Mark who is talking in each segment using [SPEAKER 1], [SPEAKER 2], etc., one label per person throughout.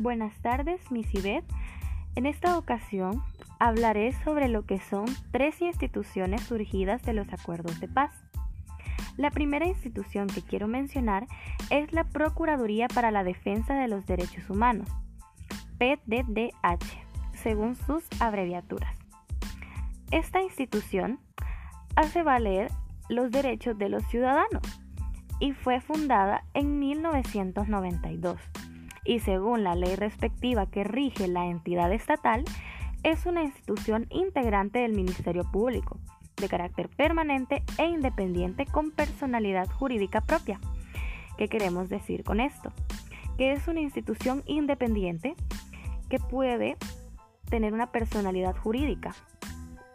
[SPEAKER 1] Buenas tardes, Miss Ivette. En esta ocasión hablaré sobre lo que son tres instituciones surgidas de los acuerdos de paz. La primera institución que quiero mencionar es la Procuraduría para la Defensa de los Derechos Humanos, PDDH, según sus abreviaturas. Esta institución hace valer los derechos de los ciudadanos y fue fundada en 1992 y según la ley respectiva que rige la entidad estatal, es una institución integrante del Ministerio Público, de carácter permanente e independiente con personalidad jurídica propia. ¿Qué queremos decir con esto? Que es una institución independiente que puede tener una personalidad jurídica.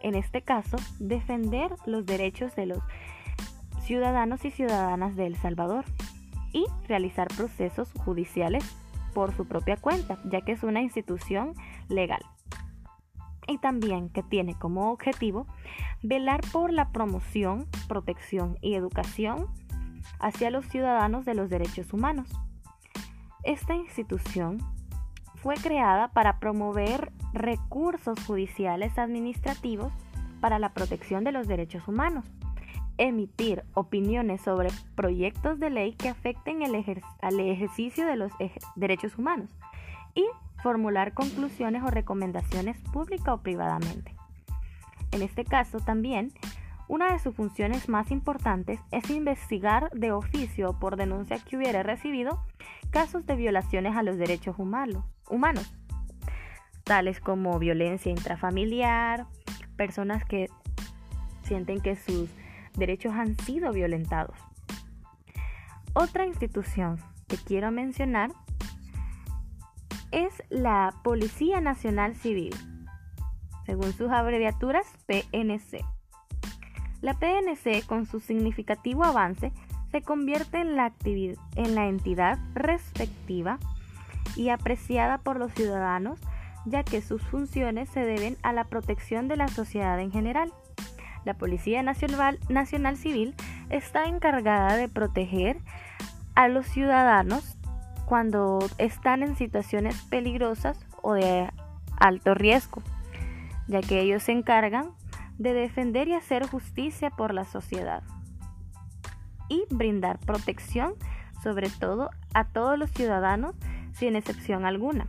[SPEAKER 1] En este caso, defender los derechos de los ciudadanos y ciudadanas de El Salvador y realizar procesos judiciales por su propia cuenta, ya que es una institución legal. Y también que tiene como objetivo velar por la promoción, protección y educación hacia los ciudadanos de los derechos humanos. Esta institución fue creada para promover recursos judiciales administrativos para la protección de los derechos humanos emitir opiniones sobre proyectos de ley que afecten el al ejercicio de los derechos humanos y formular conclusiones o recomendaciones pública o privadamente. En este caso también, una de sus funciones más importantes es investigar de oficio por denuncia que hubiera recibido casos de violaciones a los derechos humanos, humanos tales como violencia intrafamiliar, personas que sienten que sus derechos han sido violentados. Otra institución que quiero mencionar es la Policía Nacional Civil, según sus abreviaturas PNC. La PNC, con su significativo avance, se convierte en la, en la entidad respectiva y apreciada por los ciudadanos, ya que sus funciones se deben a la protección de la sociedad en general. La Policía Nacional, Civil está encargada de proteger a los ciudadanos cuando están en situaciones peligrosas o de alto riesgo, ya que ellos se encargan de defender y hacer justicia por la sociedad y brindar protección sobre todo a todos los ciudadanos sin excepción alguna.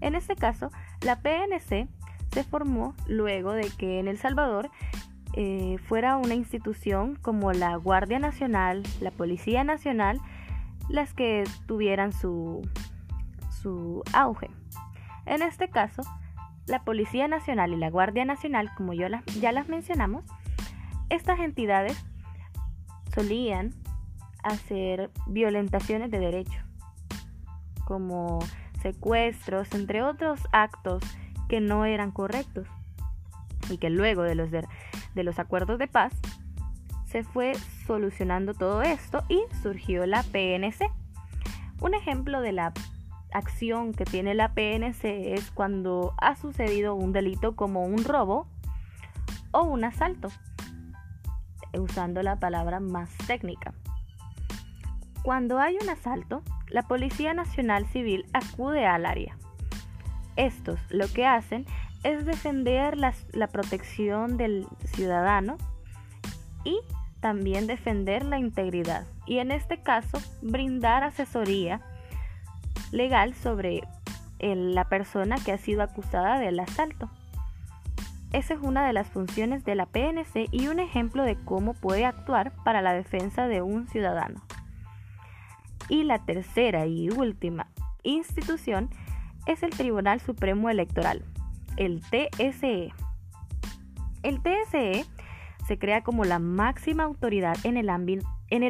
[SPEAKER 1] En este caso, la PNC se formó luego de que en El Salvador eh, fuera una institución como la Guardia Nacional, la Policía Nacional, las que tuvieran su, su auge. En este caso, la Policía Nacional y la Guardia Nacional, como yo ya las mencionamos, estas entidades solían hacer violentaciones de derecho, como secuestros, entre otros actos que no eran correctos y que luego de los, de los acuerdos de paz, se fue solucionando todo esto y surgió la PNC. Un ejemplo de la acción que tiene la PNC es cuando ha sucedido un delito como un robo o un asalto, usando la palabra más técnica. Cuando hay un asalto, la Policía Nacional Civil acude al área. Estos lo que hacen es defender la, protección del ciudadano y también defender la integridad. Y en este caso, brindar asesoría legal sobre la persona que ha sido acusada del asalto. Esa es una de las funciones de la PNC y un ejemplo de cómo puede actuar para la defensa de un ciudadano. Y la tercera y última institución es el Tribunal Supremo Electoral, el TSE. El TSE se crea como la máxima autoridad en el,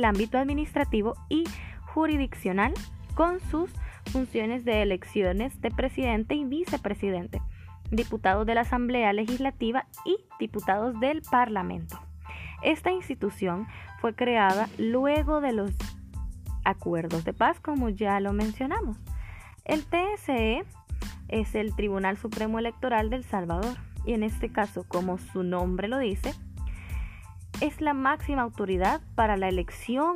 [SPEAKER 1] ámbito administrativo y jurisdiccional con sus funciones de elecciones de presidente y vicepresidente, diputados de la Asamblea Legislativa y diputados del Parlamento. Esta institución fue creada luego de los acuerdos de paz, como ya lo mencionamos. El TSE es el Tribunal Supremo Electoral del Salvador y en este caso, como su nombre lo dice, es la máxima autoridad para la elección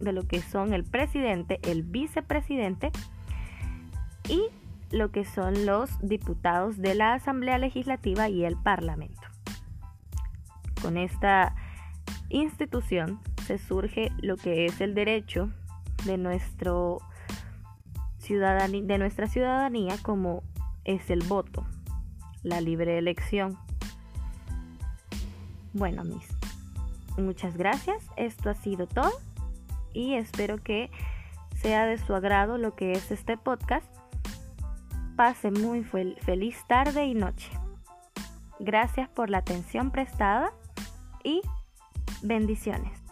[SPEAKER 1] de lo que son el presidente, el vicepresidente y lo que son los diputados de la Asamblea Legislativa y el Parlamento. Con esta institución se surge lo que es el derecho de, nuestro de nuestra ciudadanía como es el voto, la libre elección. Bueno, mis, muchas gracias. Esto ha sido todo y espero que sea de su agrado lo que es este podcast. Pase muy feliz tarde y noche. Gracias por la atención prestada y bendiciones.